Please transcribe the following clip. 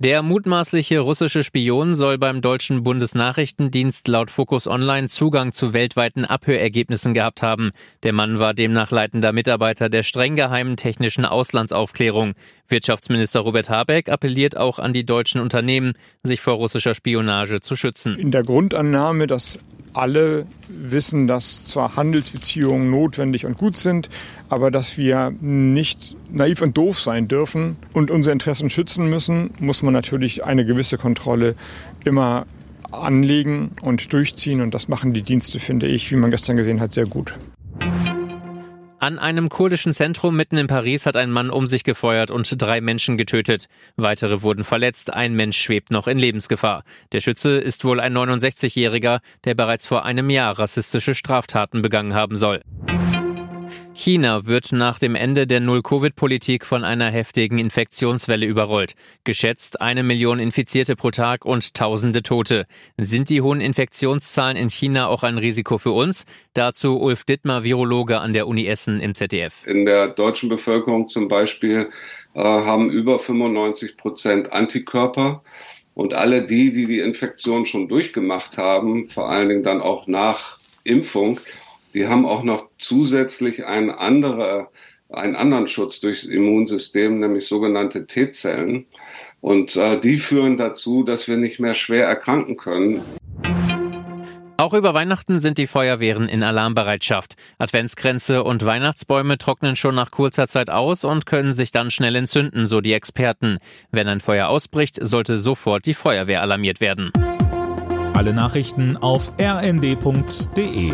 Der mutmaßliche russische Spion soll beim deutschen Bundesnachrichtendienst laut Focus Online Zugang zu weltweiten Abhörergebnissen gehabt haben. Der Mann war demnach leitender Mitarbeiter der streng geheimen technischen Auslandsaufklärung. Wirtschaftsminister Robert Habeck appelliert auch an die deutschen Unternehmen, sich vor russischer Spionage zu schützen. In der Grundannahme, dass alle wissen, dass zwar Handelsbeziehungen notwendig und gut sind, aber dass wir nicht naiv und doof sein dürfen und unsere Interessen schützen müssen, muss man natürlich eine gewisse Kontrolle immer anlegen und durchziehen. Und das machen die Dienste, finde ich, wie man gestern gesehen hat, sehr gut. An einem kurdischen Zentrum mitten in Paris hat ein Mann um sich gefeuert und drei Menschen getötet. Weitere wurden verletzt, ein Mensch schwebt noch in Lebensgefahr. Der Schütze ist wohl ein 69-Jähriger, der bereits vor einem Jahr rassistische Straftaten begangen haben soll. China wird nach dem Ende der Null-Covid-Politik von einer heftigen Infektionswelle überrollt. Geschätzt eine Million Infizierte pro Tag und tausende Tote. Sind die hohen Infektionszahlen in China auch ein Risiko für uns? Dazu Ulf Dittmar, Virologe an der Uni Essen im ZDF. In der deutschen Bevölkerung zum Beispiel äh, haben über 95 Prozent Antikörper. Und alle die, die die Infektion schon durchgemacht haben, vor allen Dingen dann auch nach Impfung, die haben auch noch zusätzlich einen, andere, einen anderen Schutz durchs Immunsystem, nämlich sogenannte T-Zellen. Und äh, die führen dazu, dass wir nicht mehr schwer erkranken können. Auch über Weihnachten sind die Feuerwehren in Alarmbereitschaft. Adventskränze und Weihnachtsbäume trocknen schon nach kurzer Zeit aus und können sich dann schnell entzünden, so die Experten. Wenn ein Feuer ausbricht, sollte sofort die Feuerwehr alarmiert werden. Alle Nachrichten auf rnd.de